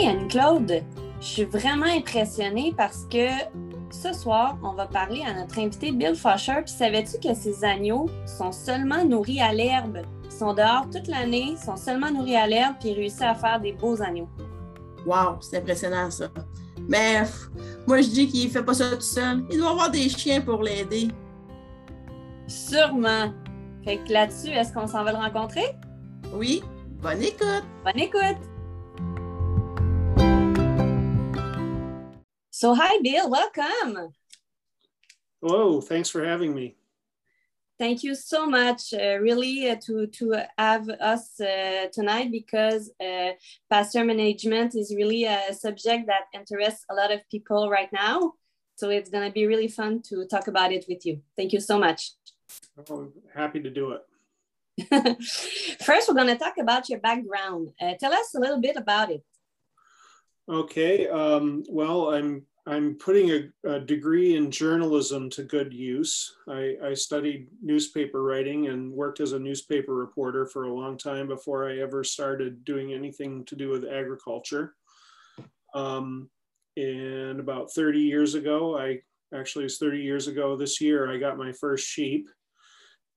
Hey Anne-Claude, je suis vraiment impressionnée parce que ce soir, on va parler à notre invité Bill Fosher. Puis savais-tu que ces agneaux sont seulement nourris à l'herbe? Ils sont dehors toute l'année, sont seulement nourris à l'herbe, puis ils réussissent à faire des beaux agneaux. Wow, c'est impressionnant ça. Mais moi, je dis qu'il ne fait pas ça tout seul. Il doit avoir des chiens pour l'aider. Sûrement. Fait que là-dessus, est-ce qu'on s'en va le rencontrer? Oui. Bonne écoute. Bonne écoute. So, hi, Bill. Welcome. Hello. Thanks for having me. Thank you so much, uh, really, uh, to to have us uh, tonight because uh, pasture management is really a subject that interests a lot of people right now. So it's going to be really fun to talk about it with you. Thank you so much. Oh, happy to do it. First, we're going to talk about your background. Uh, tell us a little bit about it. Okay. Um, well, I'm I'm putting a, a, degree in journalism to good use. I, I, studied newspaper writing and worked as a newspaper reporter for a long time before I ever started doing anything to do with agriculture. Um, and about 30 years ago, I actually was 30 years ago this year, I got my first sheep.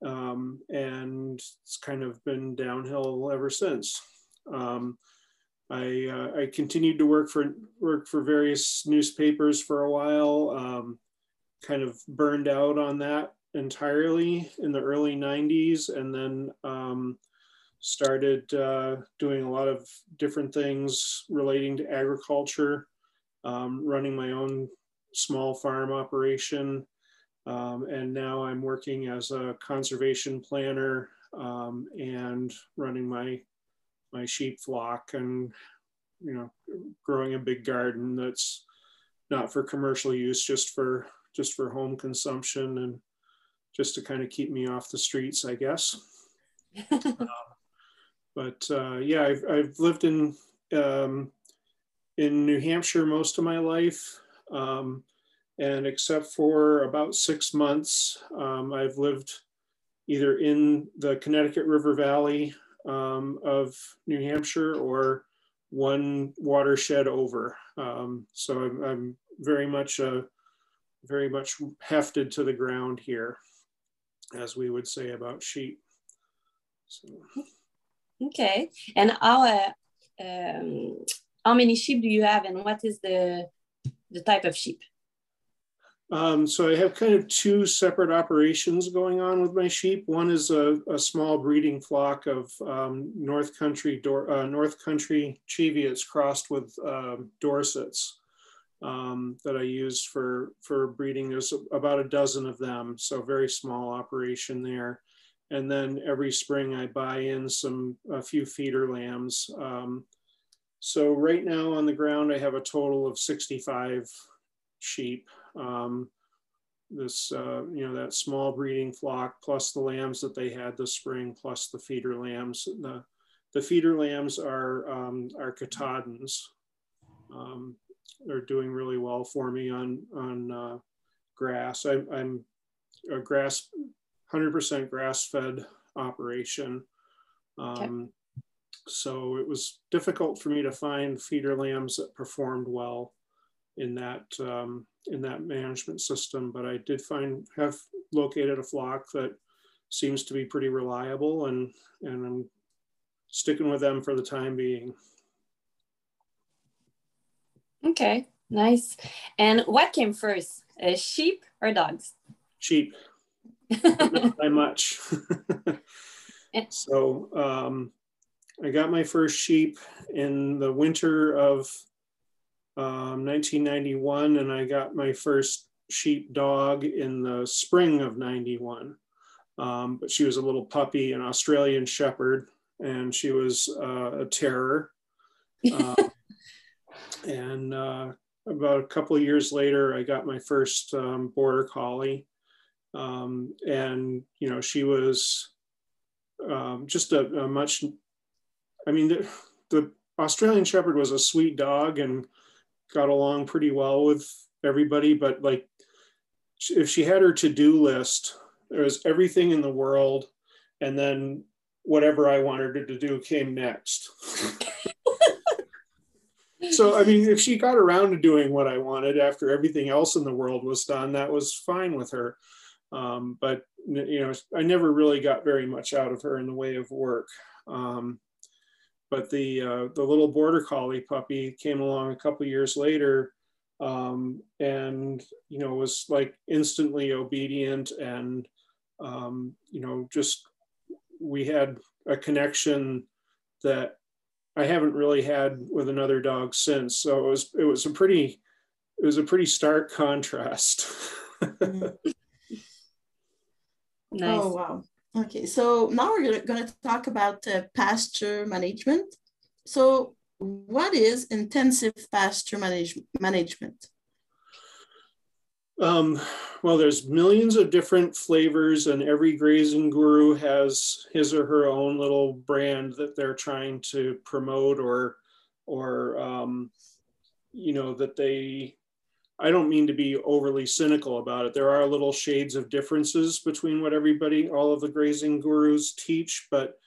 Um, and it's kind of been downhill ever since. Um, I, uh, I continued to work for work for various newspapers for a while. Um, kind of burned out on that entirely in the early 90s, and then um, started uh, doing a lot of different things relating to agriculture, um, running my own small farm operation, um, and now I'm working as a conservation planner um, and running my my sheep flock and you know growing a big garden that's not for commercial use just for just for home consumption and just to kind of keep me off the streets i guess. Uh, but uh, yeah I've, I've lived in um, in new hampshire most of my life um, and except for about six months um, i've lived either in the connecticut river valley um, of New Hampshire or one watershed over. Um, so I'm, I'm, very much uh, very much hefted to the ground here, as we would say about sheep. So. Okay, and how um, how many sheep do you have, and what is the the type of sheep? Um, so I have kind of two separate operations going on with my sheep. One is a, a small breeding flock of um, North Country uh, North Country Cheviots crossed with uh, Dorsets um, that I use for for breeding. There's about a dozen of them, so very small operation there. And then every spring I buy in some a few feeder lambs. Um, so right now on the ground I have a total of 65 sheep um, this, uh, you know, that small breeding flock plus the lambs that they had this spring plus the feeder lambs. The, the feeder lambs are, um, are Katahdins. Um, they're doing really well for me on, on uh, grass. I, I'm a grass, 100% grass fed operation. Okay. Um, so it was difficult for me to find feeder lambs that performed well in that um, in that management system. But I did find have located a flock that seems to be pretty reliable, and and I'm sticking with them for the time being. Okay, nice. And what came first, uh, sheep or dogs? Sheep. Not by much. so um, I got my first sheep in the winter of um, 1991, and I got my first sheep dog in the spring of 91. Um, but she was a little puppy, an Australian Shepherd, and she was uh, a terror. Uh, and uh, about a couple of years later, I got my first um, border collie, um, and you know she was um, just a, a, much. I mean, the, the Australian Shepherd was a sweet dog, and got along pretty well with everybody, but like if she had her to-do list, there was everything in the world, and then whatever I wanted her to do came next. so I mean, if she got around to doing what I wanted after everything else in the world was done, that was fine with her. Um, but you know, I never really got very much out of her in the way of work. Um, but the uh, the little border collie puppy came along a couple years later, um, and you know was like instantly obedient and um, you know just we had a connection that I haven't really had with another dog since. So it was it was a pretty it was a pretty stark contrast. mm-hmm. nice. Oh wow. Okay, so now we're going to talk about uh, pasture management. So, what is intensive pasture manage management? Um, well, there's millions of different flavors, and every grazing guru has his or her own little brand that they're trying to promote, or, or um, you know, that they. I don't mean to be overly cynical about it. There are little shades of differences between what everybody, all of the grazing gurus teach, but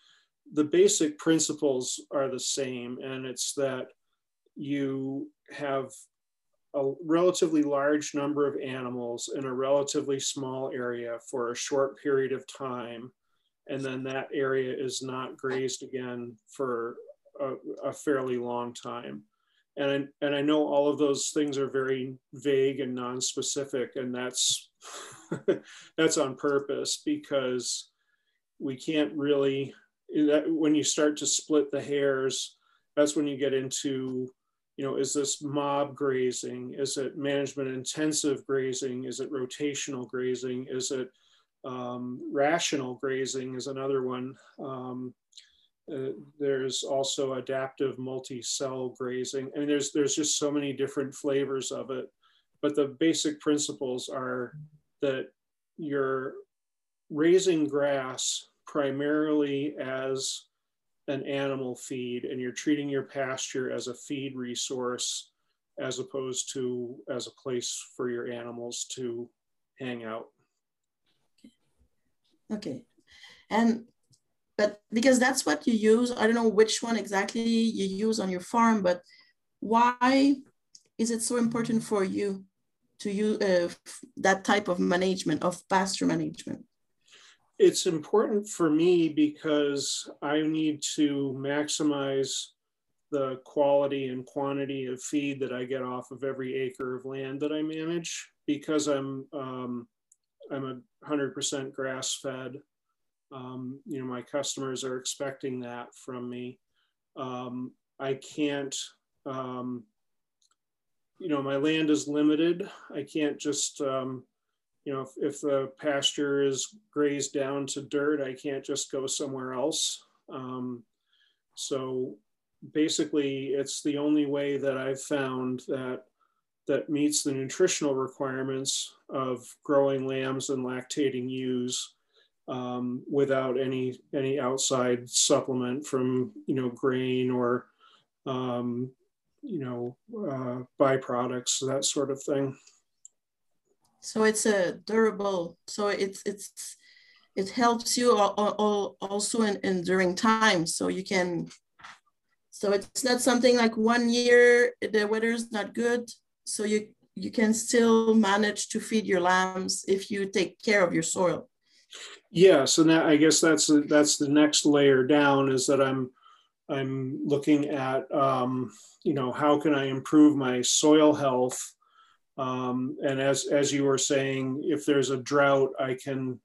the basic principles are the same, and it's that you have a relatively large number of animals in a relatively small area for a short period of time, and then that area is not grazed again for a, a fairly long time. And I, and I know all of those things are very vague and non-specific, and that's that's on purpose because we can't really that when you start to split the hairs, that's when you get into you know, is this mob grazing? Is it management intensive grazing? Is it rotational grazing? Is it um, rational grazing is another one. Um, uh, there's also adaptive multi-cell grazing. I mean, there's, there's just so many different flavors of it, but the basic principles are that you're raising grass primarily as an animal feed and you're treating your pasture as a feed resource as opposed to as a place for your animals to hang out. Okay. And but because that's what you use, I don't know which one exactly you use on your farm, but why is it so important for you to use uh, that type of management of pasture management? it's important for me because I need to maximize the quality and quantity of feed that I get off of every acre of land that I manage because I'm um, I'm a hundred percent grass fed. Um, you know, my customers are expecting that from me. Um, I can't, um, you know, my land is limited. I can't just um, you know, if, if the pasture is grazed down to dirt, I can't just go somewhere else. Um, so basically, it's the only way that I've found that that meets the nutritional requirements of growing lambs and lactating ewes um, without any any outside supplement from you know grain or um, you know uh, byproducts that sort of thing. So it's a durable. So it's it's it helps you all also in, in during time. So you can. So it's not something like one year the weather is not good, so you you can still manage to feed your lambs if you take care of your soil. Yes, so that I guess that's that's the next layer down is that I'm I'm looking at um, you know how can I improve my soil health um, and as, as you were saying, if there's a drought, I can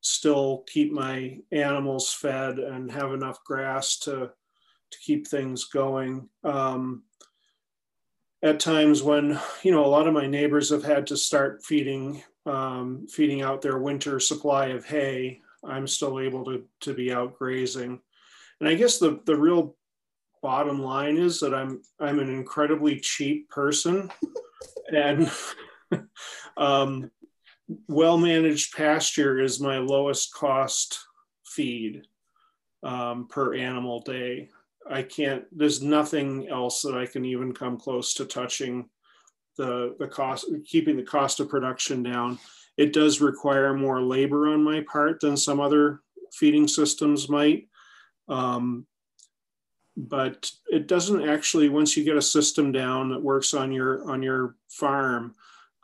still keep my animals fed and have enough grass to, to keep things going. Um, at times when, you know, a lot of my neighbors have had to start feeding, um, feeding out their winter supply of hay, I'm still able to, to be out grazing. And I guess the, the real bottom line is that I'm, I'm an incredibly cheap person. and um, well managed pasture is my lowest cost feed um, per animal day. I can't, there's nothing else that I can even come close to touching the, the cost, keeping the cost of production down. It does require more labor on my part than some other feeding systems might. Um, but it doesn't actually. Once you get a system down that works on your on your farm,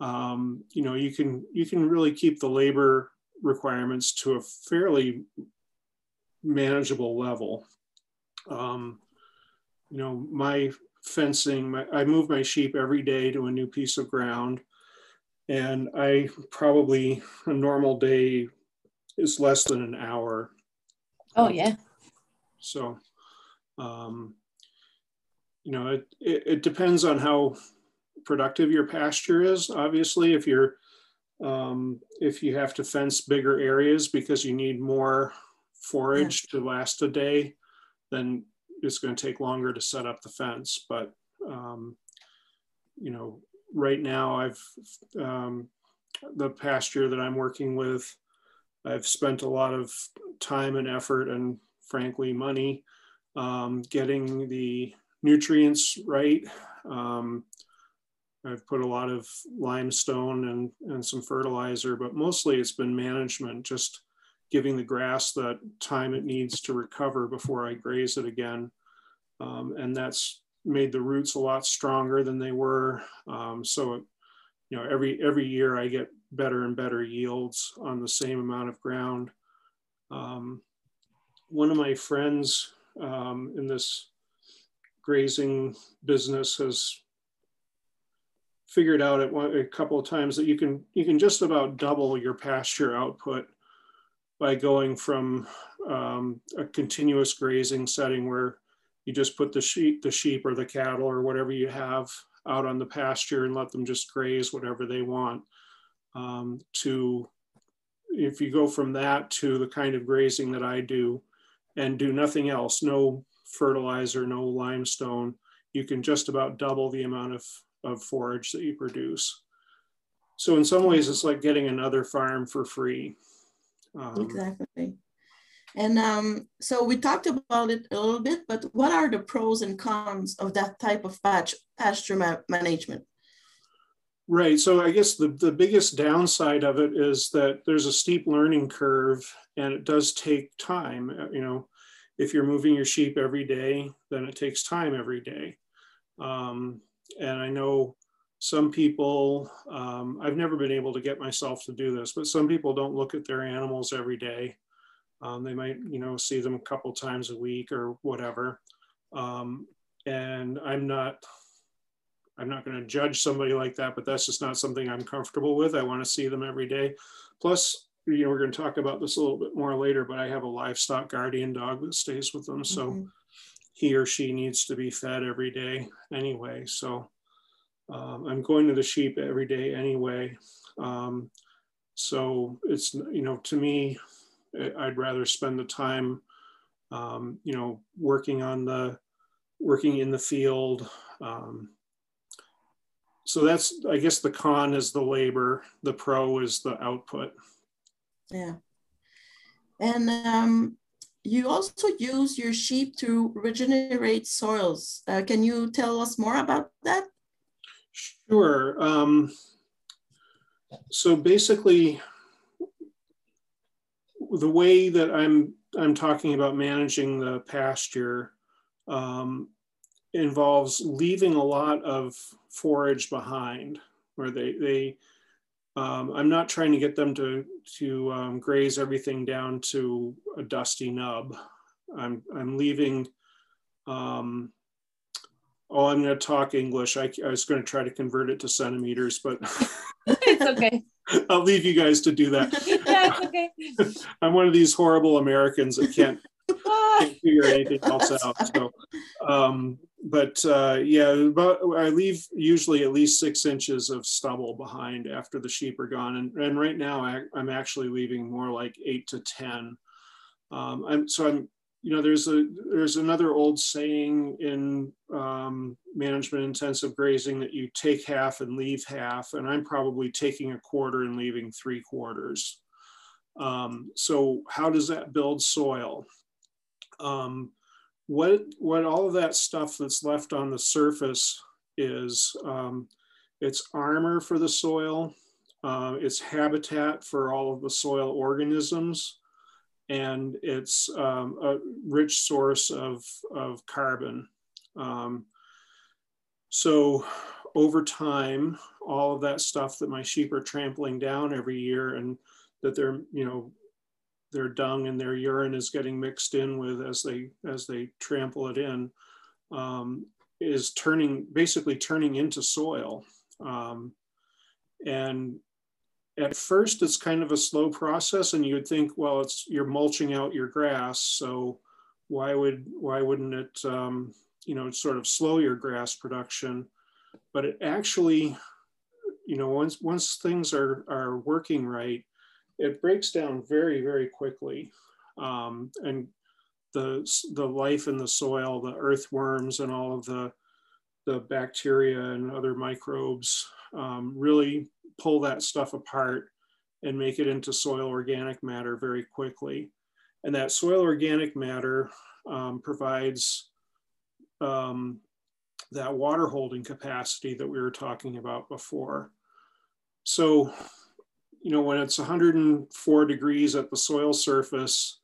um, you know you can you can really keep the labor requirements to a fairly manageable level. Um, you know, my fencing, my, I move my sheep every day to a new piece of ground. And I probably, a normal day is less than an hour. Oh, yeah. So, um, you know, it, it, it depends on how productive your pasture is. Obviously, if you're um, if you have to fence bigger areas because you need more forage yeah. to last a day, then it's going to take longer to set up the fence. But, um, you know, right now I've, um, the pasture that I'm working with, I've spent a lot of time and effort and frankly money um, getting the nutrients right. Um, I've put a lot of limestone and, and some fertilizer, but mostly it's been management, just giving the grass the time it needs to recover before I graze it again. Um, and that's made the roots a lot stronger than they were. Um, so, it, you know, every every year I get better and better yields on the same amount of ground. Um, one of my friends um, in this grazing business has figured out at one, a couple of times that you can you can just about double your pasture output by going from um, a continuous grazing setting where you just put the sheep, the sheep or the cattle or whatever you have out on the pasture and let them just graze whatever they want. Um, to if you go from that to the kind of grazing that I do and do nothing else, no fertilizer, no limestone, you can just about double the amount of, of forage that you produce. So in some ways, it's like getting another farm for free. Um, exactly. And um, so we talked about it a little bit, but what are the pros and cons of that type of patch, pasture ma management? Right. So I guess the, the biggest downside of it is that there's a steep learning curve and it does take time. Uh, you know, if you're moving your sheep every day, then it takes time every day. Um, and I know some people, um, I've never been able to get myself to do this, but some people don't look at their animals every day. Um, they might, you know, see them a couple times a week or whatever. Um, and I'm not, I'm not going to judge somebody like that, but that's just not something I'm comfortable with. I want to see them every day. Plus, you know, we're going to talk about this a little bit more later, but I have a livestock guardian dog that stays with them. So mm-hmm. he or she needs to be fed every day anyway. So um, I'm going to the sheep every day anyway. Um, so it's, you know, to me, I'd rather spend the time, um, you know, working on the, working in the field. Um, so that's, I guess the con is the labor, the pro is the output. Yeah. And um, you also use your sheep to regenerate soils. Uh, can you tell us more about that? Sure. Um, so basically, the way that I'm I'm talking about managing the pasture um, involves leaving a lot of forage behind, where they they um, I'm not trying to get them to to um, graze everything down to a dusty nub. I'm I'm leaving um, oh, I'm going to talk English. I, I was going to try to convert it to centimeters, but it's okay. I'll leave you guys to do that. yeah, it's okay. I'm one of these horrible Americans that can't, can't figure anything else out. So, um, but uh, yeah, about, I leave usually at least six inches of stubble behind after the sheep are gone. And, and right now I, am actually leaving more like eight to 10. Um, I'm, so I'm you know, there's a there's another old saying in um, management intensive grazing that you take half and leave half, and I'm probably taking a quarter and leaving three quarters. Um, so how does that build soil? Um, what what all of that stuff that's left on the surface is um, it's armor for the soil, uh, it's habitat for all of the soil organisms and it's um, a rich source of, of carbon. Um, so over time, all of that stuff that my sheep are trampling down every year and that they're, you know, their dung and their urine is getting mixed in with as they as they trample it in um, is turning basically turning into soil um, and at first it's kind of a slow process and you would think well it's you're mulching out your grass so why would why wouldn't it um, you know sort of slow your grass production? But it actually you know once once things are are working right it breaks down very very quickly. Um, and the the life in the soil the earthworms and all of the the bacteria and other microbes um, really pull that stuff apart and make it into soil organic matter very quickly. And that soil organic matter um, provides um, that water holding capacity that we were talking about before. So, you know, when it's 104 degrees at the soil surface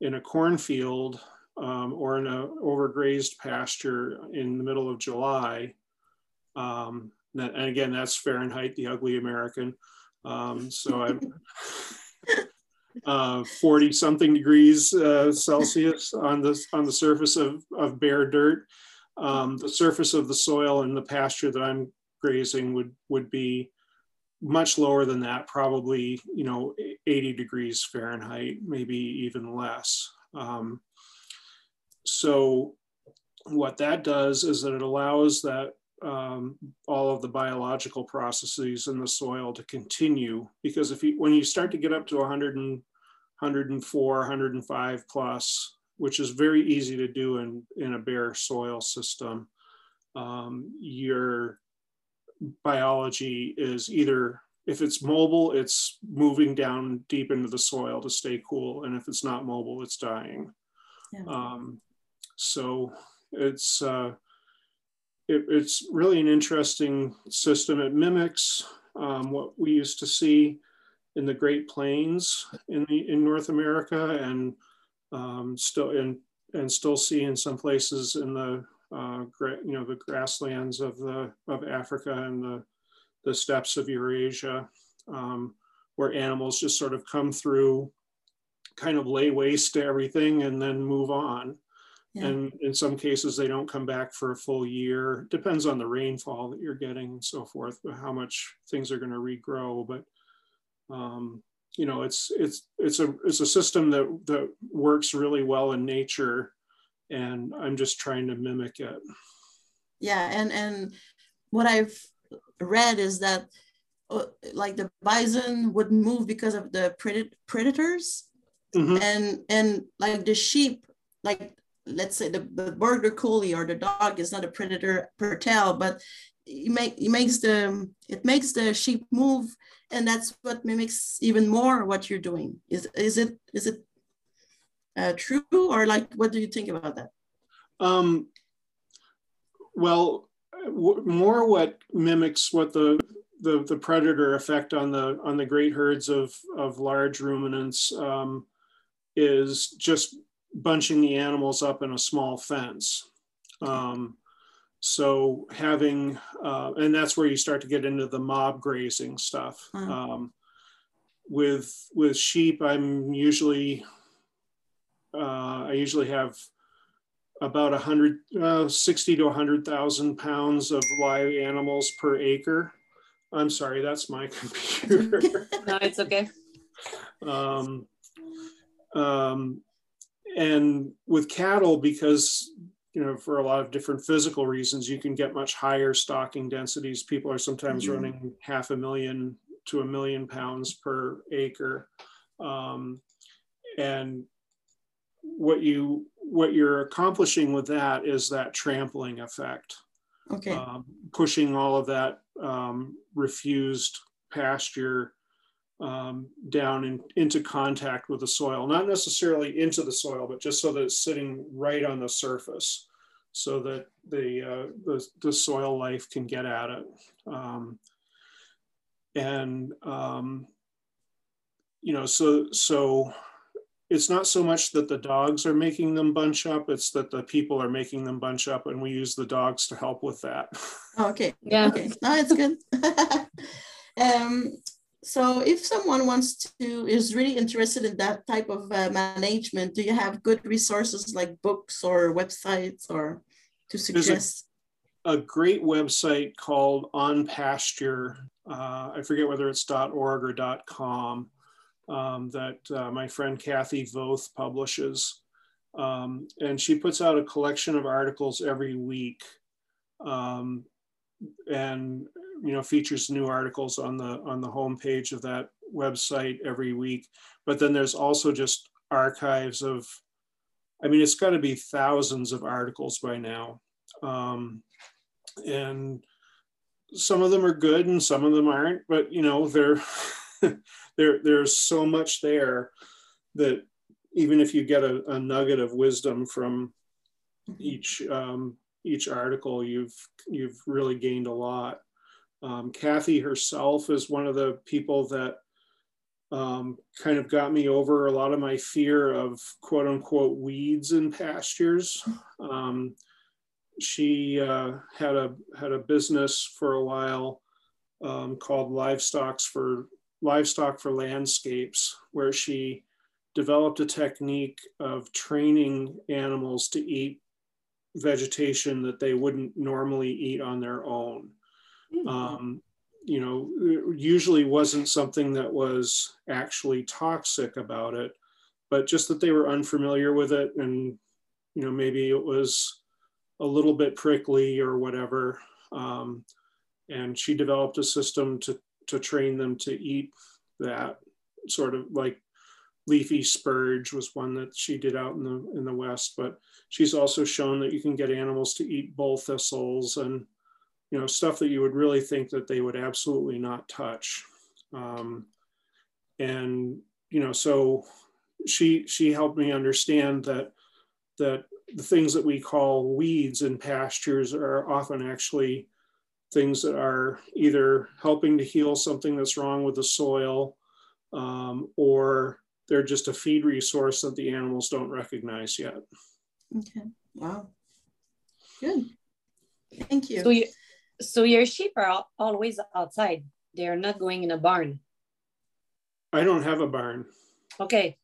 in a cornfield um, or in a overgrazed pasture in the middle of July, um, and again, that's Fahrenheit, the ugly American. Um, so I'm uh, 40 something degrees uh, Celsius on the, on the surface of, of bare dirt. Um, the surface of the soil and the pasture that I'm grazing would, would be much lower than that, probably, you know, 80 degrees Fahrenheit, maybe even less. Um, so what that does is that it allows that um, all of the biological processes in the soil to continue. Because if you, when you start to get up to 100 and, 104, 105 plus, which is very easy to do in, in a bare soil system, um, your biology is either, if it's mobile, it's moving down deep into the soil to stay cool. And if it's not mobile, it's dying. Yeah. Um, so it's, uh, it, it's really an interesting system. It mimics um, what we used to see in the Great Plains in the in North America, and um, still in and still see in some places in the uh, you know the grasslands of the of Africa and the the steppes of Eurasia, um, where animals just sort of come through, kind of lay waste to everything, and then move on. Yeah. And in some cases, they don't come back for a full year. Depends on the rainfall that you're getting and so forth, how much things are going to regrow. But um, you know, it's it's it's a it's a system that that works really well in nature, and I'm just trying to mimic it. Yeah, and and what I've read is that uh, like the bison would move because of the predators, mm-hmm. and and like the sheep like let's say the, the border collie or the dog is not a predator per tail, but it, make, it makes the it makes the sheep move, and that's what mimics even more what you're doing. Is is it is it uh, true or like what do you think about that? Um, well, more what mimics what the the, the predator effect on the on the great herds of of large ruminants um, is just bunching the animals up in a small fence. Um, so having, uh, and that's where you start to get into the mob grazing stuff. Mm. Um, with with sheep, I'm usually, uh, I usually have about a hundred, uh, 60 to a hundred thousand pounds of live animals per acre. I'm sorry, that's my computer. no, it's okay. Um, um, and with cattle because you know for a lot of different physical reasons you can get much higher stocking densities. People are sometimes mm-hmm. running half a million to a million pounds per acre. Um, and what you what you're accomplishing with that is that trampling effect. Okay. Um, pushing all of that um, refused pasture um, down in, into contact with the soil, not necessarily into the soil, but just so that it's sitting right on the surface so that the, uh, the, the, soil life can get at it. Um, and, um, you know, so, so it's not so much that the dogs are making them bunch up, it's that the people are making them bunch up and we use the dogs to help with that. Oh, okay. Yeah. Okay. No, it's good. um, so if someone wants to, is really interested in that type of uh, management, do you have good resources like books or websites or to suggest? A, a, great website called On Pasture. Uh, I forget whether it's .org or .com um, that uh, my friend Kathy Voth publishes. Um, and she puts out a collection of articles every week um, and you know features new articles on the on the homepage of that website every week but then there's also just archives of i mean it's got to be thousands of articles by now um, and some of them are good and some of them aren't but you know they're there there's so much there that even if you get a, a nugget of wisdom from each um, each article, you've you've really gained a lot. Um, Kathy herself is one of the people that um, kind of got me over a lot of my fear of quote unquote weeds in pastures. Um, she uh, had a had a business for a while um, called Livestock's for livestock for landscapes, where she developed a technique of training animals to eat vegetation that they wouldn't normally eat on their own. Mm-hmm. Um, you know, usually wasn't something that was actually toxic about it, but just that they were unfamiliar with it and, you know, maybe it was a little bit prickly or whatever. Um, and she developed a system to to train them to eat that sort of like leafy spurge was one that she did out in the in the west but she's also shown that you can get animals to eat bull thistles and you know stuff that you would really think that they would absolutely not touch um, and you know so she she helped me understand that that the things that we call weeds in pastures are often actually things that are either helping to heal something that's wrong with the soil um, or they're just a feed resource that the animals don't recognize yet. Okay. Wow. Good. Thank you. So, you, so your sheep are always outside. They're not going in a barn. I don't have a barn. Okay.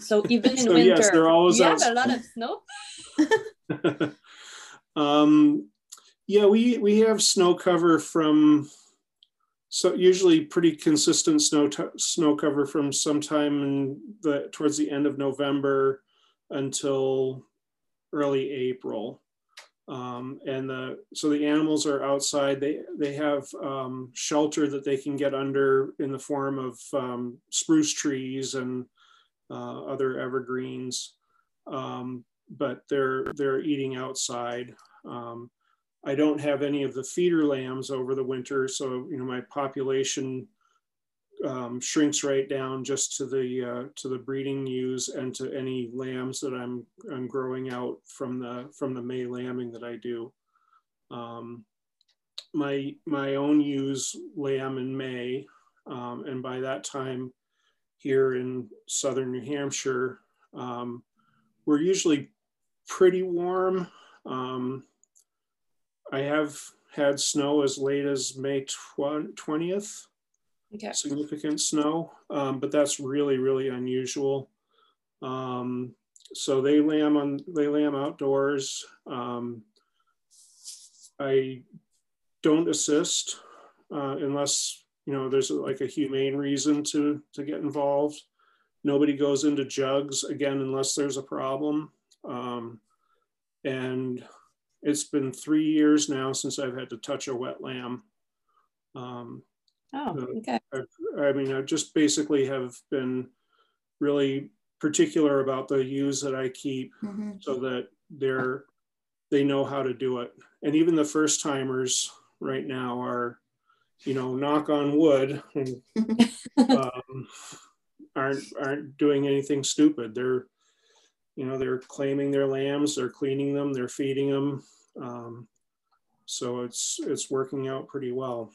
So even in so winter, yes, they're always you have a lot of snow. um, yeah, we we have snow cover from so usually pretty consistent snow snow cover from sometime in the towards the end of November until early April. Um, and the so the animals are outside. They they have um, shelter that they can get under in the form of um, spruce trees and uh, other evergreens, um, but they're they're eating outside. Um, I don't have any of the feeder lambs over the winter, so you know my population um, shrinks right down just to the uh, to the breeding ewes and to any lambs that I'm I'm growing out from the from the May lambing that I do. Um, my my own ewes lamb in May, um, and by that time, here in southern New Hampshire, um, we're usually pretty warm. Um, I have had snow as late as May 20th. Okay. Significant snow, um, but that's really, really unusual. Um, so they lamb on they lamb outdoors. Um, I don't assist uh, unless you know there's like a humane reason to to get involved. Nobody goes into jugs again unless there's a problem. Um, and it's been three years now since I've had to touch a wet lamb. Um, oh, okay. I, I mean, I just basically have been really particular about the ewes that I keep mm-hmm. so that they're they know how to do it. And even the first timers right now are, you know, knock on wood, and, um, aren't aren't doing anything stupid. They're you know they're claiming their lambs they're cleaning them they're feeding them um, so it's it's working out pretty well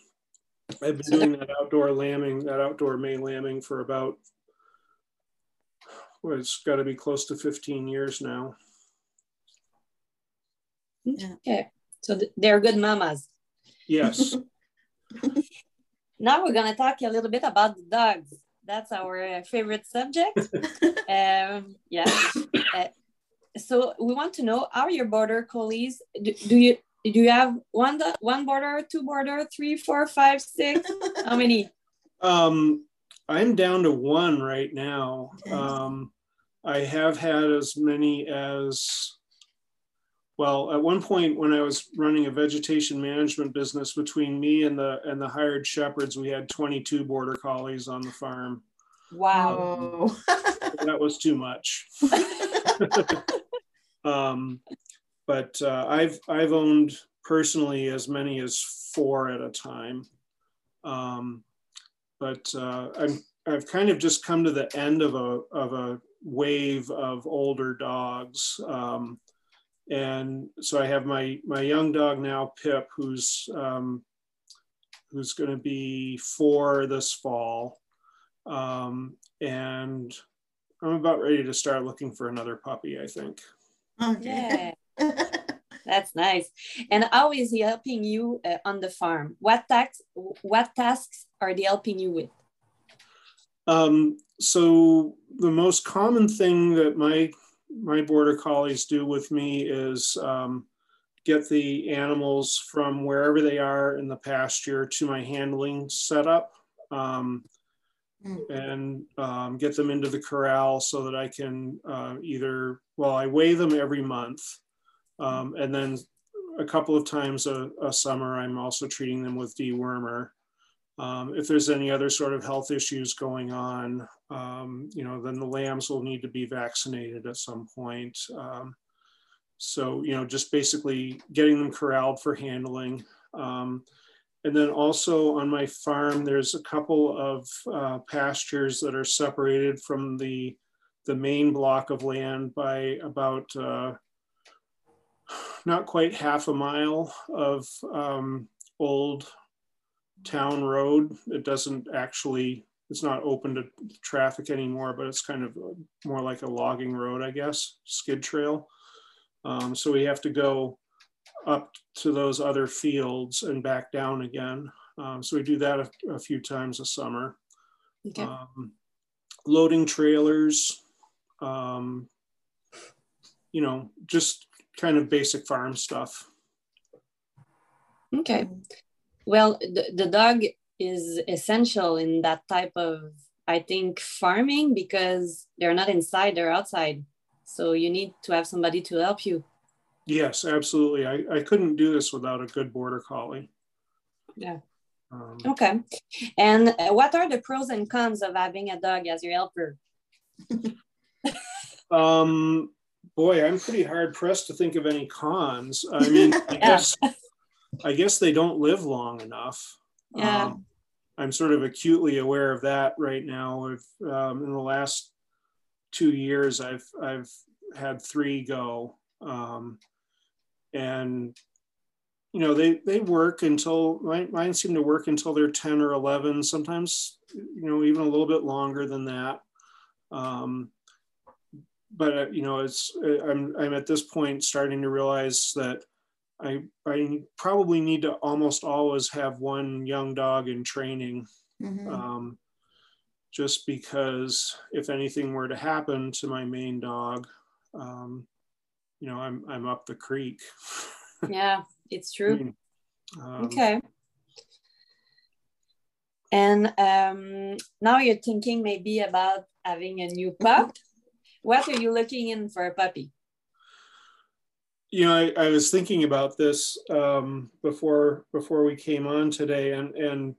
i've been doing that outdoor lambing that outdoor may lambing for about well, it's got to be close to 15 years now. Okay, so they're good mamas. Yes. now we're gonna talk a little bit about the dogs. That's our uh, favorite subject. um, yeah. Uh, so we want to know: Are your border collies? Do, do you do you have one one border, two border, three, four, five, six? How many? Um, I'm down to one right now. Um, I have had as many as well at one point when i was running a vegetation management business between me and the and the hired shepherds we had 22 border collies on the farm wow that was too much um, but uh, i've i've owned personally as many as four at a time um, but uh, i'm i've kind of just come to the end of a of a wave of older dogs um, and so I have my my young dog now, Pip, who's um, who's going to be four this fall, um, and I'm about ready to start looking for another puppy. I think. Okay. That's nice. And how is he helping you uh, on the farm? What tasks what tasks are they helping you with? Um, so the most common thing that my my border collies do with me is um, get the animals from wherever they are in the pasture to my handling setup um, mm. and um, get them into the corral so that I can uh, either, well, I weigh them every month. Um, and then a couple of times a, a, summer, I'm also treating them with dewormer. Um, if there's any other sort of health issues going on, um, you know, then the lambs will need to be vaccinated at some point. Um, so, you know, just basically getting them corralled for handling. Um, and then also on my farm, there's a couple of uh, pastures that are separated from the, the main block of land by about uh, not quite half a mile of um, old town road. It doesn't actually, it's not open to traffic anymore, but it's kind of more like a logging road, I guess, skid trail. Um, so we have to go up to those other fields and back down again. Um, so we do that a, a, few times a summer. Okay. Um, loading trailers, um, you know, just kind of basic farm stuff. Okay. Well the, the dog is essential in that type of i think farming because they're not inside they're outside. So you need to have somebody to help you. Yes absolutely. I, I couldn't do this without a good border collie. Yeah. Um, okay. And what are the pros and cons of having a dog as your helper? Um boy i'm pretty hard pressed to think of any cons i mean i yeah. guess I guess they don't live long enough. Yeah. Um, I'm sort of acutely aware of that right now. If, um, in the last two years, I've I've had three go, um, and you know they they work until mine, mine seem to work until they're 10 or 11. Sometimes you know even a little bit longer than that. Um, but uh, you know it's I'm I'm at this point starting to realize that I, I probably need to almost always have one young dog in training. Mm-hmm. Um, just because if anything were to happen to my main dog, um, you know, I'm, I'm up the creek. yeah, it's true. I mean, um, okay. And um, now you're thinking maybe about having a new pup. What are you looking in for a puppy? you know, I, I, was thinking about this um, before before we came on today, and and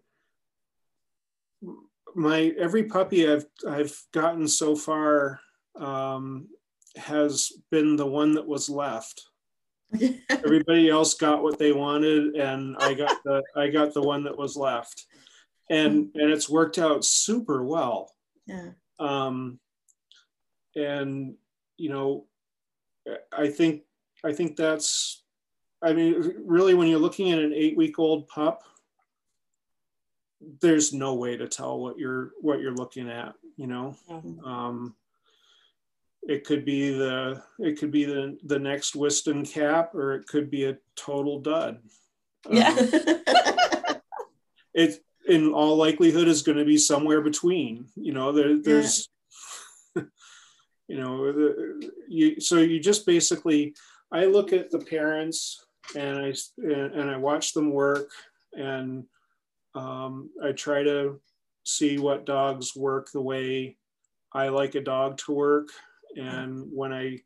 my every puppy I've I've gotten so far um, has been the one that was left. Everybody else got what they wanted, and I got the I got the one that was left, and and it's worked out super well. Yeah. Um, and you know, I think I think that's, I mean, really, when you're looking at an eight week old pup, there's no way to tell what you're what you're looking at. You know, mm-hmm. um, it could be the it could be the the next Wiston Cap, or it could be a total dud. Yeah. Um, it in all likelihood is going to be somewhere between. You know, there, there's, you know, the, you so you just basically. I look at the parents and I and I watch them work and um, I try to see what dogs work the way I like a dog to work and when I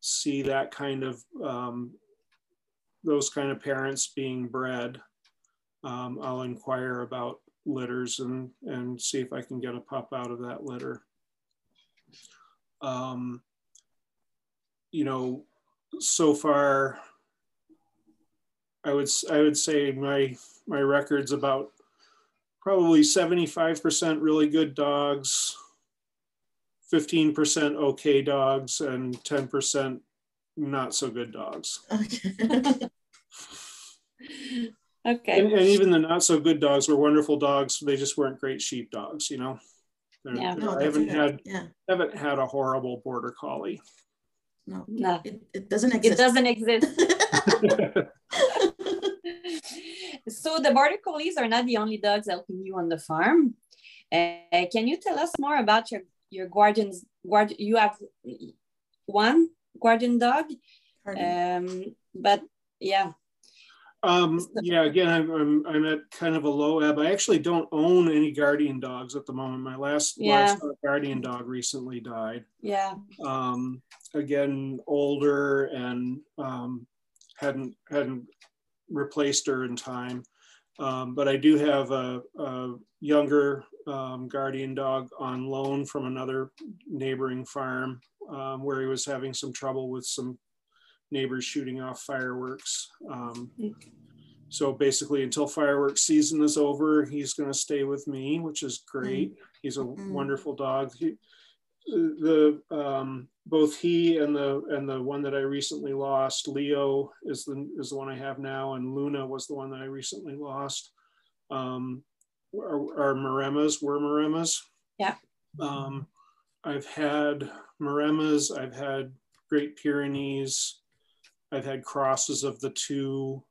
see that kind of um, those kind of parents being bred, um, I'll inquire about litters and and see if I can get a pup out of that litter. Um, you know, so far, I would I would say my my record's about probably 75% really good dogs, 15% okay dogs and 10% not so good dogs. Okay. okay. And, and, even the not so good dogs were wonderful dogs. They just weren't great sheep dogs, you know. Yeah. No, I haven't good. had yeah. haven't had a horrible border collie. No, No. it, it doesn't exist. It doesn't exist. so the border collies are not the only dogs helping you on the farm. Uh, can you tell us more about your your guardians? Guard, you have one guardian dog, um, but yeah. Um, yeah, again, I'm, I'm, I'm at kind of a low ebb. I actually don't own any guardian dogs at the moment. My last Yeah. guardian dog recently died. Yeah. Um, again, older and um, hadn't hadn't replaced her in time. Um, but I do have a, a younger um, guardian dog on loan from another neighboring farm um, where he was having some trouble with some neighbors shooting off fireworks. Um, so basically, until fireworks season is over, he's going to stay with me, which is great. He's a Mm. wonderful dog. He, the um, both he and the and the one that I recently lost, Leo, is the is the one I have now, and Luna was the one that I recently lost. Um, are, are Maremmas were Maremmas. Yeah. Um, I've had Maremmas. I've had Great Pyrenees. I've had crosses of the two.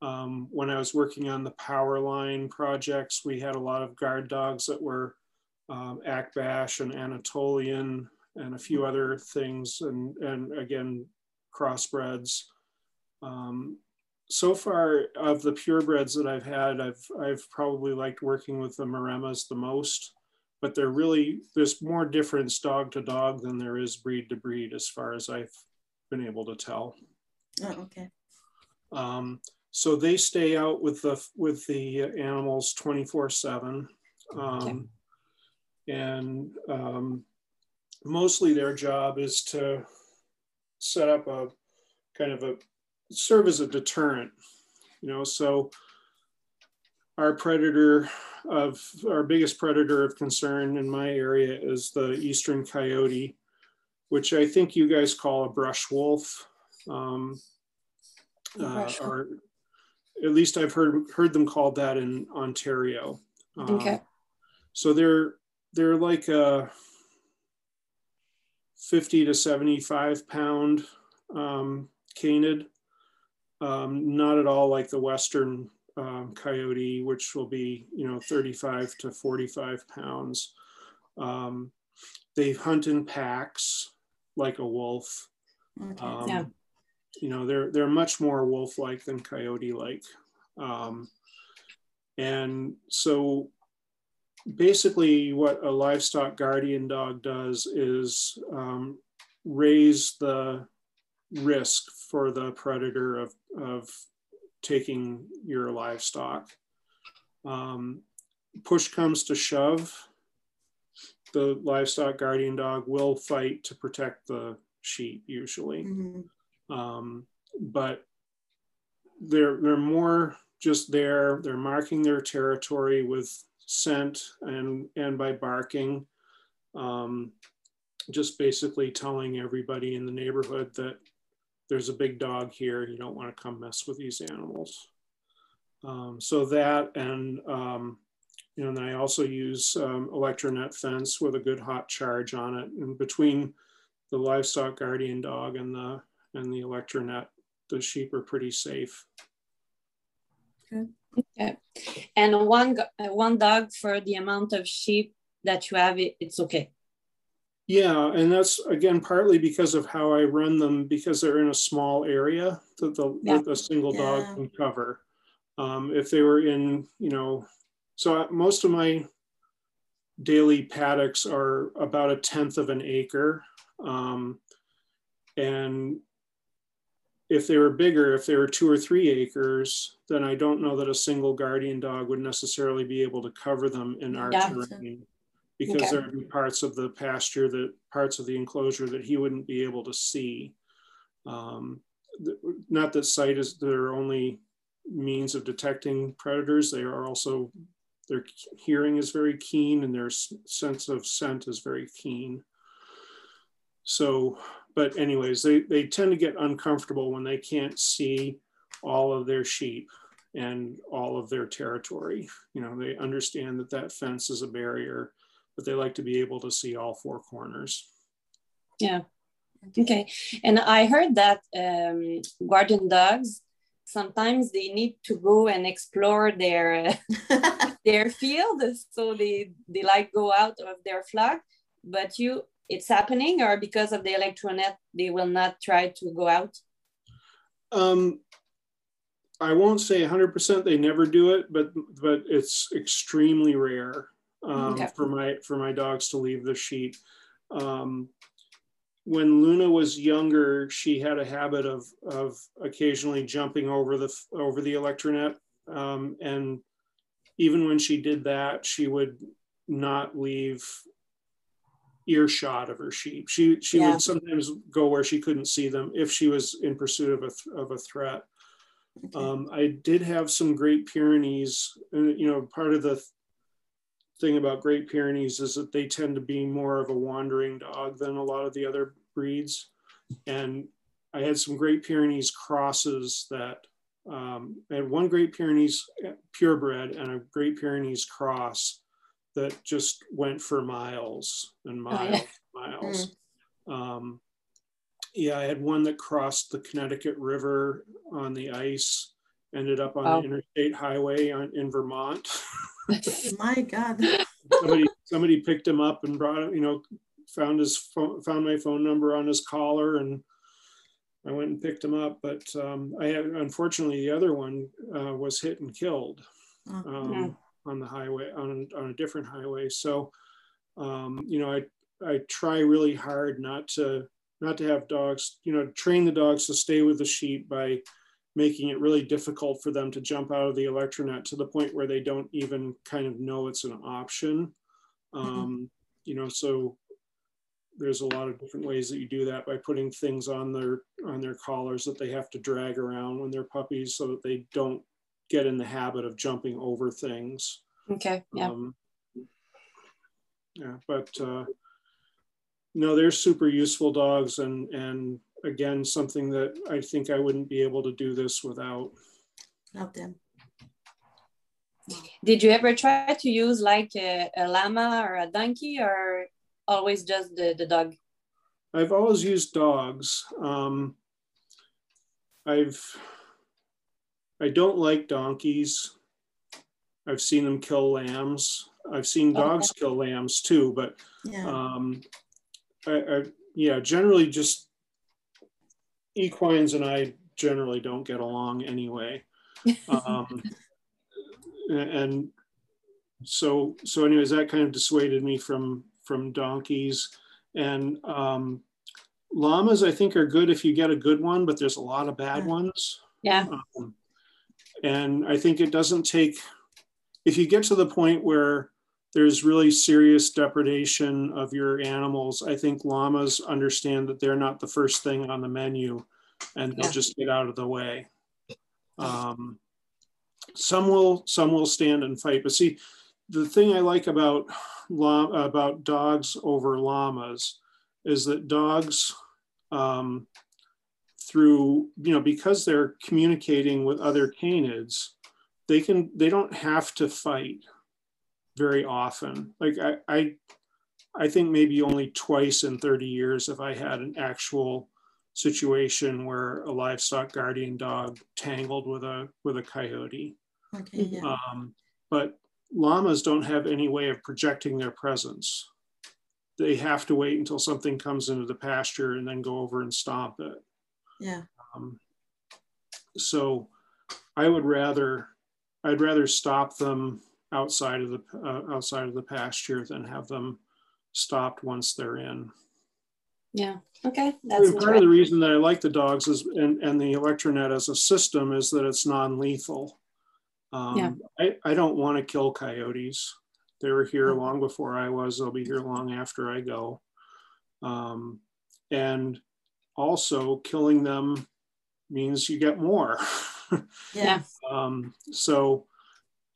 Um, when I was working on the power line projects, we had a lot of guard dogs that were um, Akbash and Anatolian and a few other things, and, and again, crossbreds. Um, so far, of the purebreds that I've had, I've, I've probably liked working with the Maremmas the most, but they're really, there's more difference dog to dog than there is breed to breed as far as I've been able to tell. Oh, okay. Um, so they stay out with the with the animals 24 7 um, and um, mostly their job is to set up a kind of a serve as a deterrent you know so our predator of our biggest predator of concern in my area is the eastern coyote which i think you guys call a brush wolf. Um, uh, or at least I've heard heard them called that in Ontario. Um, Okay. So they're they're like a fifty to seventy five pound um, canid, um, not at all like the western um, coyote, which will be you know thirty five to forty five pounds. Um, they hunt in packs like a wolf. Okay. Um, Yeah. You know, they're they're much more wolf-like than coyote-like, um, and so basically, what a livestock guardian dog does is um, raise the risk for the predator of of taking your livestock. Um, push comes to shove, the livestock guardian dog will fight to protect the sheep usually Mhm. Um, but they're they're more just there. They're marking their territory with scent and and by barking, um, just basically telling everybody in the neighborhood that there's a big dog here. You don't want to come mess with these animals. Um, so that and um, you know, and I also use um, electronet fence with a good hot charge on it. And between the livestock guardian dog and the and the electronet, the sheep are pretty safe. Okay. okay. And one one dog for the amount of sheep that you have, it's okay. Yeah, and that's again partly because of how I run them because they're in a small area that the yeah. that a single dog yeah. can cover. Um, if they were in, you know, so most of my daily paddocks are about a tenth of an acre. Um, and if they were bigger, if they were two or three acres, then I don't know that a single guardian dog would necessarily be able to cover them in our yeah. terrain because okay. there would be parts of the pasture that parts of the enclosure that he wouldn't be able to see. Um, not that sight is their only means of detecting predators. They are also, their hearing is very keen and their sense of scent is very keen. So, but anyways, they, they tend to get uncomfortable when they can't see all of their sheep and all of their territory. You know, they understand that that fence is a barrier, but they like to be able to see all four corners. Yeah. Okay. And I heard that um, guardian dogs sometimes they need to go and explore their their field so they they like go out of their flock but you it's happening or because of the electronet they will not try to go out um i won't say 100% they never do it but but it's extremely rare um, okay. for my for my dogs to leave the sheet um, when Luna was younger, she had a habit of of occasionally jumping over the over the electronet, um, and even when she did that, she would not leave earshot of her sheep. She she yeah. would sometimes go where she couldn't see them if she was in pursuit of a of a threat. Okay. Um, I did have some Great Pyrenees, and you know, part of the thing about Great Pyrenees is that they tend to be more of a wandering dog than a lot of the other breeds. And I had some Great Pyrenees crosses that um, I had one Great Pyrenees purebred and a Great Pyrenees cross that just went for miles and miles, oh, yeah. miles. Mm. Um, yeah, I had one that crossed the Connecticut River on the ice, ended up on oh. the interstate highway on, in Vermont. My God. somebody somebody picked him up and brought him, you know, found his phone, found my phone number on his collar and I went and picked him up. But um, I had, unfortunately, the other one uh, was hit and killed oh, um, on the highway, on, on a different highway. So, um, you know, I, I try really hard not to, not to have dogs, you know, train the dogs to stay with the sheep by making it really difficult for them to jump out of the electronet to the point where they don't even kind of know it's an option. Mm-hmm. Um, you know, so there's a lot of different ways that you do that by putting things on their on their collars that they have to drag around when they're puppies so that they don't get in the habit of jumping over things. Okay. Yeah. Um, yeah, but uh, no, they're super useful dogs and and again, something that I think I wouldn't be able to do this without. Not them. Did you ever try to use like a, a llama or a donkey or always just the, the dog? I've always used dogs. Um, I've, I don't like donkeys. I've seen them kill lambs. I've seen dogs okay. kill lambs too, but yeah. Um, I, I, yeah, generally just equines and I generally don't get along anyway. Um, and so, so anyways, that kind of dissuaded me from, from donkeys and um, llamas, I think are good if you get a good one, but there's a lot of bad ones. Yeah. Um, and I think it doesn't take, if you get to the point where there's really serious depredation of your animals. I think llamas understand that they're not the first thing on the menu and they'll yeah. just get out of the way. Um, some will some will stand and fight, but see, the thing I like about about dogs over llamas is that dogs, um, through you know, because they're communicating with other canids, they can they don't have to fight very often. Like I, I I think maybe only twice in 30 years have I had an actual situation where a livestock guardian dog tangled with a with a coyote. Okay, yeah. Um, but llamas don't have any way of projecting their presence. They have to wait until something comes into the pasture and then go over and stomp it. Yeah. Um, so I would rather, I'd rather stop them outside of the uh, outside of the pasture than have them stopped once they're in. Yeah. Okay. That's part of the reason that I like the dogs is and, and the electronet as a system is that it's non-lethal. Um, yeah. I, I don't want to kill coyotes. They were here mm-hmm. long before I was. They'll be here long after I go. Um, and also, killing them means you get more. yeah. Um, so,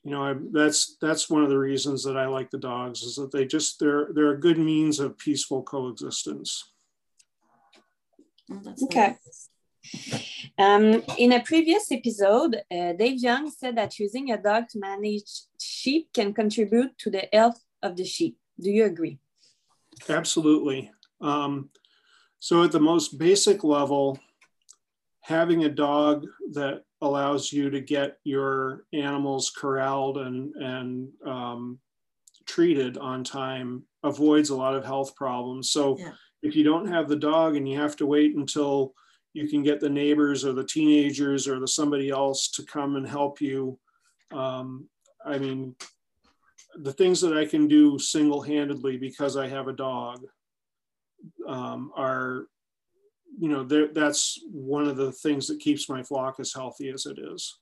you know, I, that's that's one of the reasons that I like the dogs is that they just they're they're a good means of peaceful coexistence. Okay. Nice. Um, in a previous episode, uh, Dave Young said that using a dog to manage sheep can contribute to the health of the sheep. Do you agree? Absolutely. Um, so, at the most basic level, having a dog that allows you to get your animals corralled and, and um, treated on time avoids a lot of health problems. So, yeah. if you don't have the dog and you have to wait until you can get the neighbors or the teenagers or the somebody else to come and help you. Um, I mean, the things that I can do single-handedly because I have a dog um, are, you know, that's one of the things that keeps my flock as healthy as it is.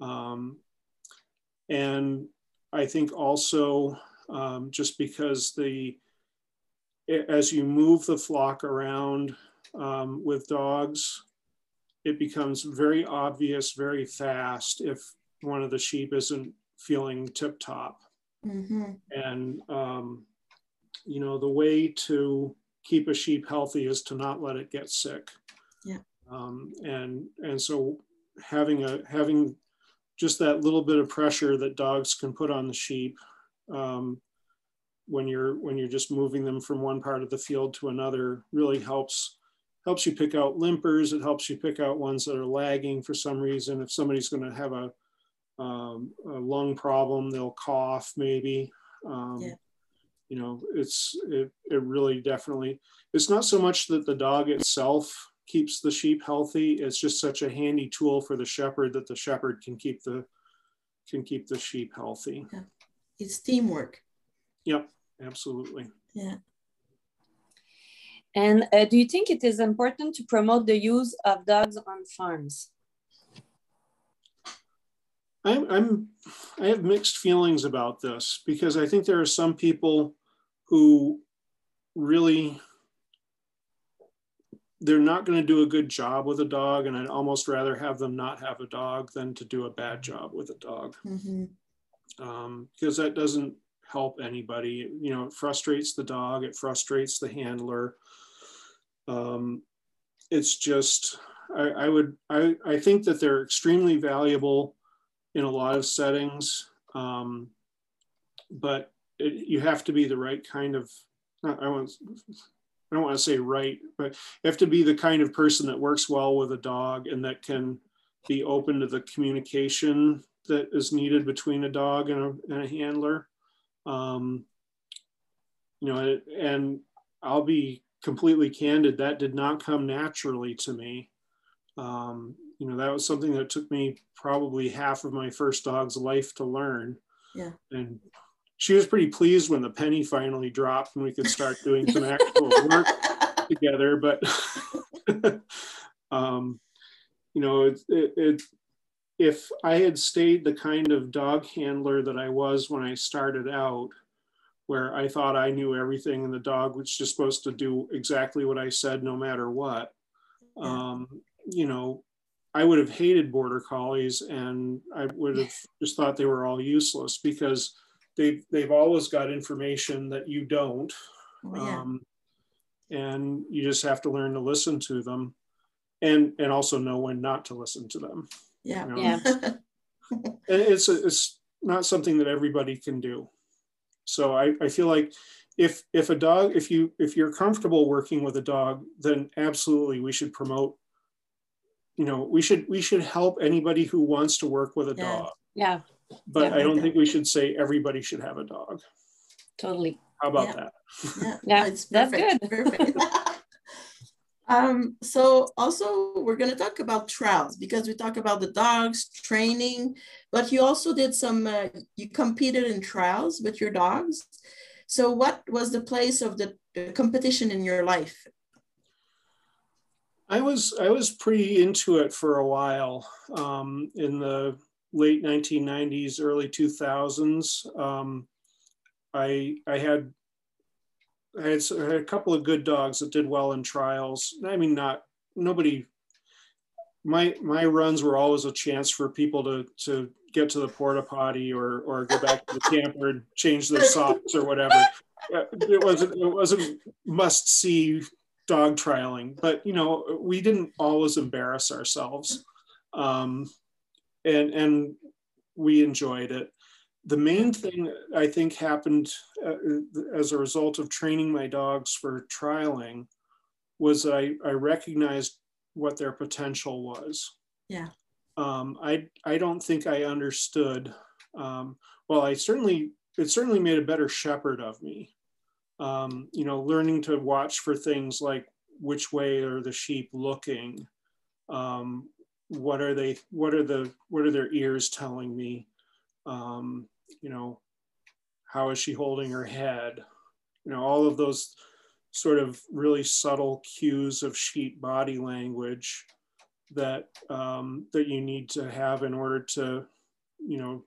Um, and I think also um, just because the, as you move the flock around, um, with dogs, it becomes very obvious very fast if one of the sheep isn't feeling tip top. Mm-hmm. And, um, you know, the way to keep a sheep healthy is to not let it get sick. Yeah. Um, and, and so having a, having just that little bit of pressure that dogs can put on the sheep um, when you're when you're just moving them from one part of the field to another really helps helps you pick out limpers. It helps you pick out ones that are lagging for some reason. If somebody's going to have a, um, a, lung problem, they'll cough maybe. Um, yeah. You know, it's it, it really definitely. It's not so much that the dog itself keeps the sheep healthy. It's just such a handy tool for the shepherd that the shepherd can keep the can keep the sheep healthy. Yeah. It's teamwork. Yep, absolutely. Yeah. And uh, do you think it is important to promote the use of dogs on farms? I'm, I'm, I have mixed feelings about this because I think there are some people who really they're not going to do a good job with a dog and i'd almost rather have them not have a dog than to do a bad job with a dog. Mm-hmm. um, because that doesn't help anybody. You know it frustrates the dog it frustrates the handler. Um, it's just, I, I would, I, I think that they're extremely valuable in a lot of settings, um, but it, you have to be the right kind of, I want, I don't want to say right, but you have to be the kind of person that works well with a dog and that can be open to the communication that is needed between a dog and a, and a handler. Um, you know, and I'll be completely candid, that did not come naturally to me. Um, you know, that was something that took me probably half of my first dog's life to learn. Yeah. And she was pretty pleased when the penny finally dropped and we could start doing some actual work together. But, um, you know, it, it, it, if I had stayed the kind of dog handler that I was when I started out, where I thought I knew everything and the dog was just supposed to do exactly what I said no matter what. Um, you know, I would have hated border collies and I would have just thought they were all useless because they've, they've always got information that you don't. Oh, yeah. um, and you just have to learn to listen to them and, and also know when not to listen to them. Yeah. You know? Yeah. and it's, a, it's not something that everybody can do. So I, I feel like if if a dog if you if you're comfortable working with a dog then absolutely we should promote you know we should we should help anybody who wants to work with a yeah. dog yeah but yeah, i don't think we should say everybody should have a dog. Totally. How about yeah. that? Yeah, yeah it's perfect. that's good. Perfect. Um so also we're going to talk about trials because we talk about the dogs training but you also did some uh, you competed in trials with your dogs. So what was the place of the, the competition in your life? I was I was pretty into it for a while um, in the late 1990s, early 2000s. Um, I I had I had, I had, a couple of good dogs that did well in trials. I mean, not nobody. My my runs were always a chance for people to to get to the porta potty or or go back to the camper and change their socks or whatever. Uh, it wasn't it wasn't must see dog trialing, but you know we didn't always embarrass ourselves, um, and and we enjoyed it. The main thing I think happened uh, as a result of training my dogs for trialing was I, I recognized what their potential was. Yeah um, I I don't think I understood. Um, well, I certainly it certainly made a better shepherd of me. Um, you know, learning to watch for things like which way are the sheep looking, um, what are they, what are the, what are their ears telling me, um, you know, how is she holding her head, you know, all of those sort of really subtle cues of sheep body language that um, that you need to have in order to, you know,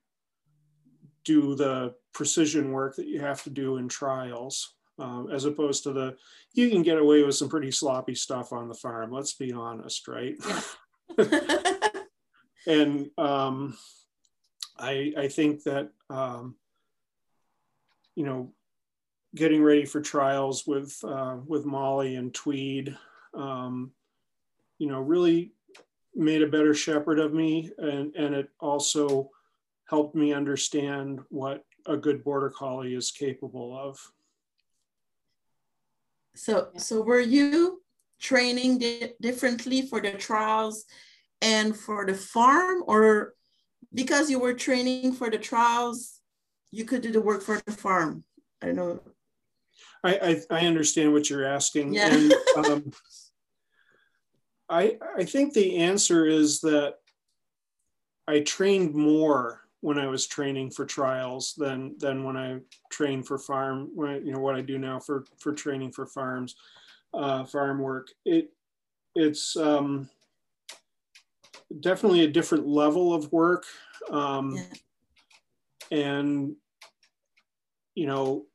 do the precision work that you have to do in trials, um, as opposed to the you can get away with some pretty sloppy stuff on the farm. Let's be honest, right? Yeah. and um, I I think that um, you know getting ready for trials with uh, with Molly and Tweed, um, you know, really made a better shepherd of me. And, and it also helped me understand what a good border collie is capable of. So so were you training di differently for the trials and for the farm or because you were training for the trials you could do the work for the farm i don't know i i, I understand what you're asking yeah. and um, I, I think the answer is that I trained more when I was training for trials than than when I trained for farm. When you know what I do now for for training for farms, uh, farm work. It it's um, definitely a different level of work, um, yeah. and you know,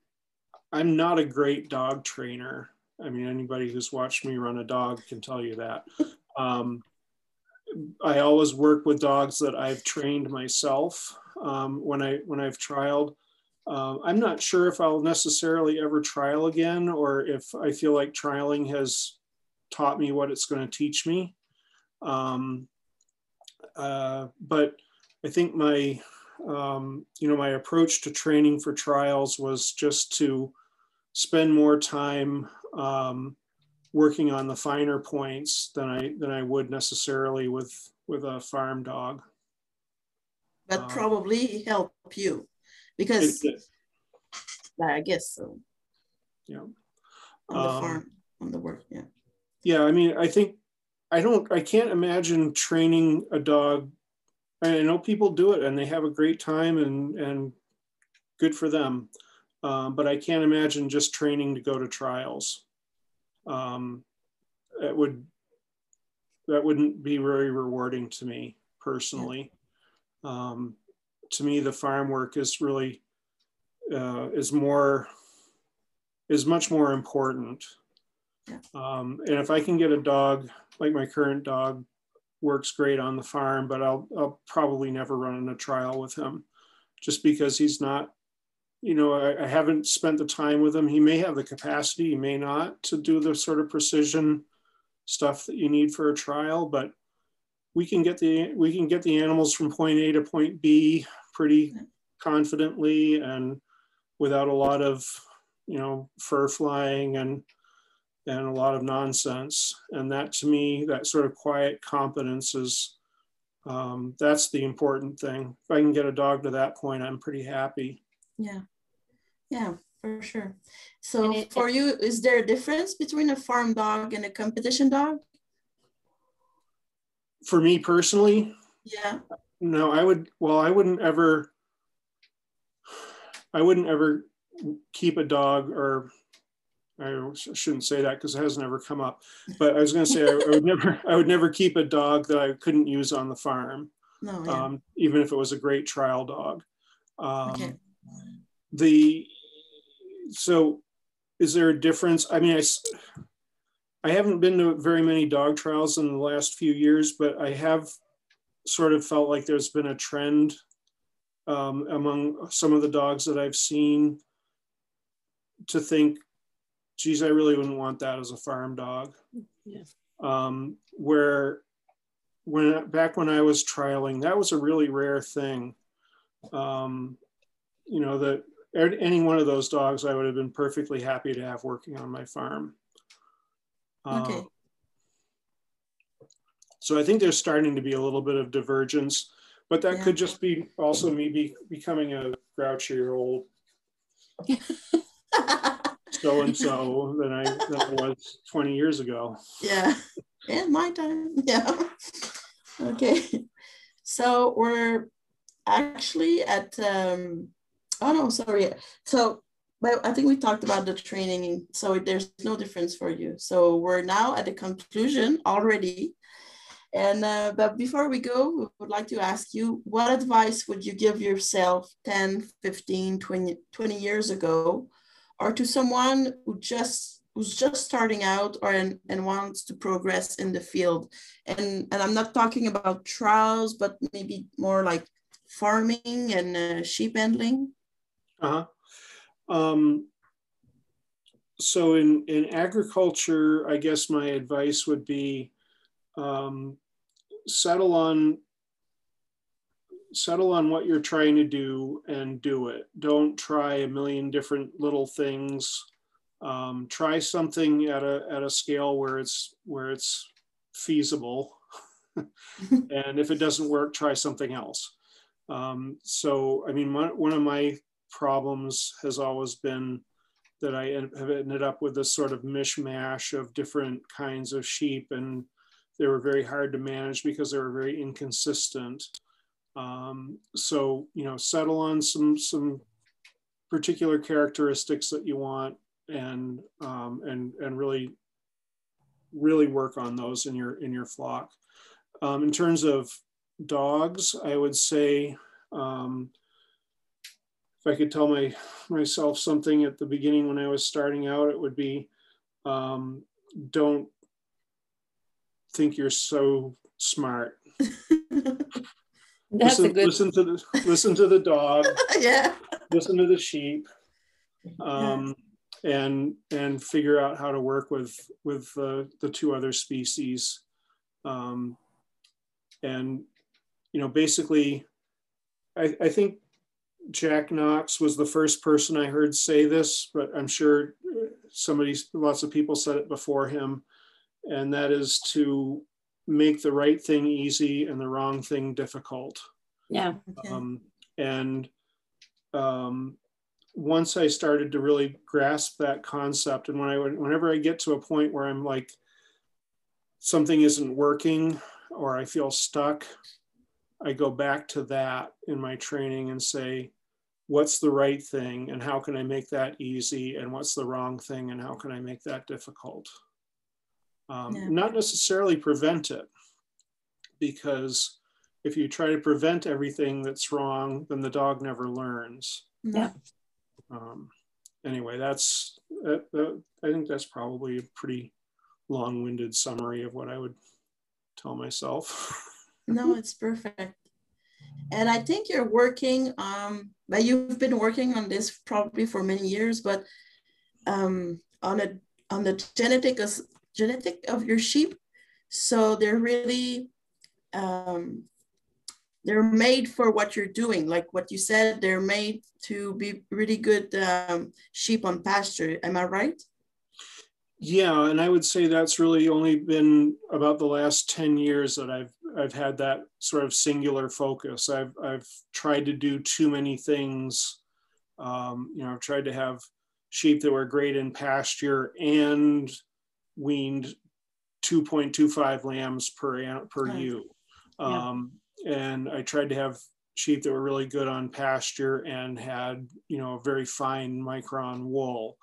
I'm not a great dog trainer. I mean, anybody who's watched me run a dog can tell you that. Um, I always work with dogs that I've trained myself um, when I when I've trialed. Um, I'm not sure if I'll necessarily ever trial again, or if I feel like trialing has taught me what it's going to teach me. Um, uh, but I think my um, you know my approach to training for trials was just to spend more time um, working on the finer points than I than I would necessarily with with a farm dog. But um, probably help you because I guess so. Yeah. On the um, farm, on the work, yeah. Yeah, I mean, I think I don't I can't imagine training a dog. I know people do it and they have a great time and and good for them. Um, but I can't imagine just training to go to trials. Um, that would that wouldn't be very rewarding to me personally. Um, to me, the farm work is really uh, is more is much more important. Um, and if I can get a dog like my current dog works great on the farm, but I'll, I'll probably never run in a trial with him just because he's not you know, I, I, haven't spent the time with him. He may have the capacity, he may not, to do the sort of precision stuff that you need for a trial, but we can get the we can get the animals from point A to point B pretty confidently and without a lot of you know, fur flying and and a lot of nonsense. And that to me, that sort of quiet competence is um, that's the important thing. If I can get a dog to that point, I'm pretty happy. Yeah, yeah, for sure. So it, for you, is there a difference between a farm dog and a competition dog? For me personally, yeah. No, I would. Well, I wouldn't ever. I wouldn't ever keep a dog or I shouldn't say that because it has never come up. But I was going to say I, I, would never, I would never keep a dog that I couldn't use on the farm, no, yeah. um, even if it was a great trial dog. Um, okay. The so is there a difference? I mean, I I haven't been to very many dog trials in the last few years, but I have sort of felt like there's been a trend um, among some of the dogs that I've seen to think geez, I really wouldn't want that as a farm dog. Yeah. Um, where when back when I was trialing, that was a really rare thing. Um, you know that any one of those dogs I would have been perfectly happy to have working on my farm. Okay. Um, so I think there's starting to be a little bit of divergence, but that yeah. could just be also me be, becoming a grouchy old so and so than I than I was 20 years ago. Yeah. Yeah, my time. Yeah. Okay. So we're actually at um oh no, sorry. So but I think we talked about the training, so there's no difference for you. So we're now at the conclusion already. And uh, but before we go, we would like to ask you what advice would you give yourself 10, 15, 20, 20 years ago or to someone who just who's just starting out or and, and wants to progress in the field and and i'm not talking about trials but maybe more like farming and uh, sheep handling uh-huh um, so in in agriculture i guess my advice would be um, settle on settle on what you're trying to do and do it. Don't try a million different little things. Um, try something at a at a scale where it's where it's feasible. and if it doesn't work, try something else. Um, so, I mean, one, one of my problems has always been that I have ended up with this sort of mishmash of different kinds of sheep, and they were very hard to manage because they were very inconsistent. Um, so you know, settle on some some particular characteristics that you want, and um, and and really really work on those in your in your flock. Um, in terms of dogs, I would say um, if I could tell my myself something at the beginning when I was starting out, it would be um, don't think you're so smart. That's listen, a good. Listen to the listen to the dog. yeah. Listen to the sheep, um, yeah. and and figure out how to work with with the the two other species, um, and you know basically, I, I think Jack Knox was the first person I heard say this, but I'm sure somebody, lots of people said it before him, and that is to make the right thing easy and the wrong thing difficult. Yeah. Okay. Um, and um, once I started to really grasp that concept, and when I whenever I get to a point where I'm like something isn't working or I feel stuck, I go back to that in my training and say, what's the right thing and how can I make that easy? And what's the wrong thing and how can I make that difficult? um, yeah. not necessarily prevent it because if you try to prevent everything that's wrong then the dog never learns yeah um, anyway that's uh, uh, i think that's probably a pretty long-winded summary of what i would tell myself no it's perfect and i think you're working um but you've been working on this probably for many years but um on a on the genetic as genetic of your sheep. So they're really um, they're made for what you're doing. Like what you said, they're made to be really good um, sheep on pasture. Am I right? Yeah, and I would say that's really only been about the last 10 years that I've I've had that sort of singular focus. I've I've tried to do too many things. Um, you know, I've tried to have sheep that were great in pasture and weaned 2.25 lambs per per ewe. Um, and I tried to have sheep that were really good on pasture and had you know a very fine micron wool.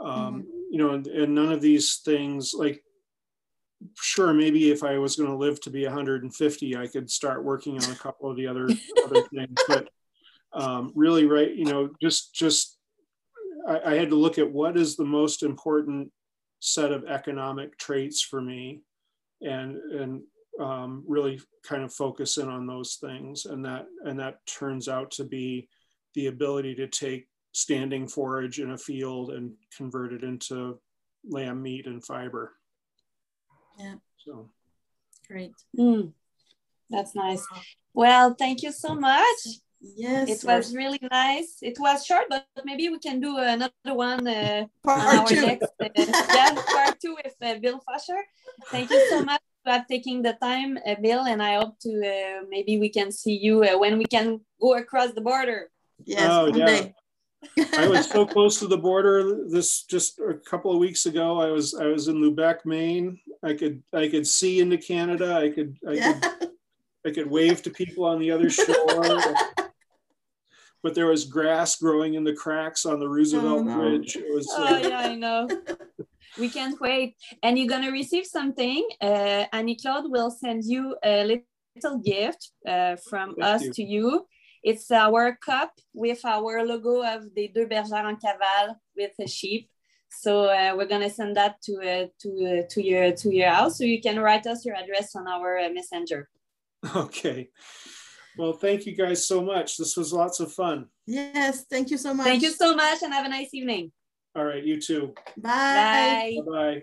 Um, mm-hmm. You know, and, and none of these things like sure maybe if i was going to live to be 150 i could start working on a couple of the other other things but um, really right you know just just I, I, had to look at what is the most important set of economic traits for me and and um, really kind of focus in on those things. And that and that turns out to be the ability to take standing forage in a field and convert it into lamb meat and fiber yeah so great mm, that's nice well thank you so much Yes, it was really nice. It was short, but maybe we can do another one uh, part on our two. next uh, yeah, part two with uh, Bill Fosher. Thank you so much for taking the time, uh, Bill, and I hope to uh, maybe we can see you uh, when we can go across the border. Yes, oh, yeah. I was so close to the border. This just a couple of weeks ago. I was I was in Lubec, Maine. I could I could see into Canada. I could I yeah. could I could wave to people on the other shore but there was grass growing in the cracks on the Roosevelt oh, no. Bridge. It was. Uh, oh yeah, I know. we can't wait, and you're gonna receive something. Uh, Annie Claude will send you a little gift uh, from Thank us you. to you. It's our cup with our logo of the Deux Bergères en Cavale with a sheep. So uh, we're gonna send that to uh, to uh, to your to your house, so you can write us your address on our uh, messenger. Okay. Well, thank you guys so much. This was lots of fun. Yes, thank you so much. Thank you so much and have a nice evening. All right, you too. Bye. Bye. Bye.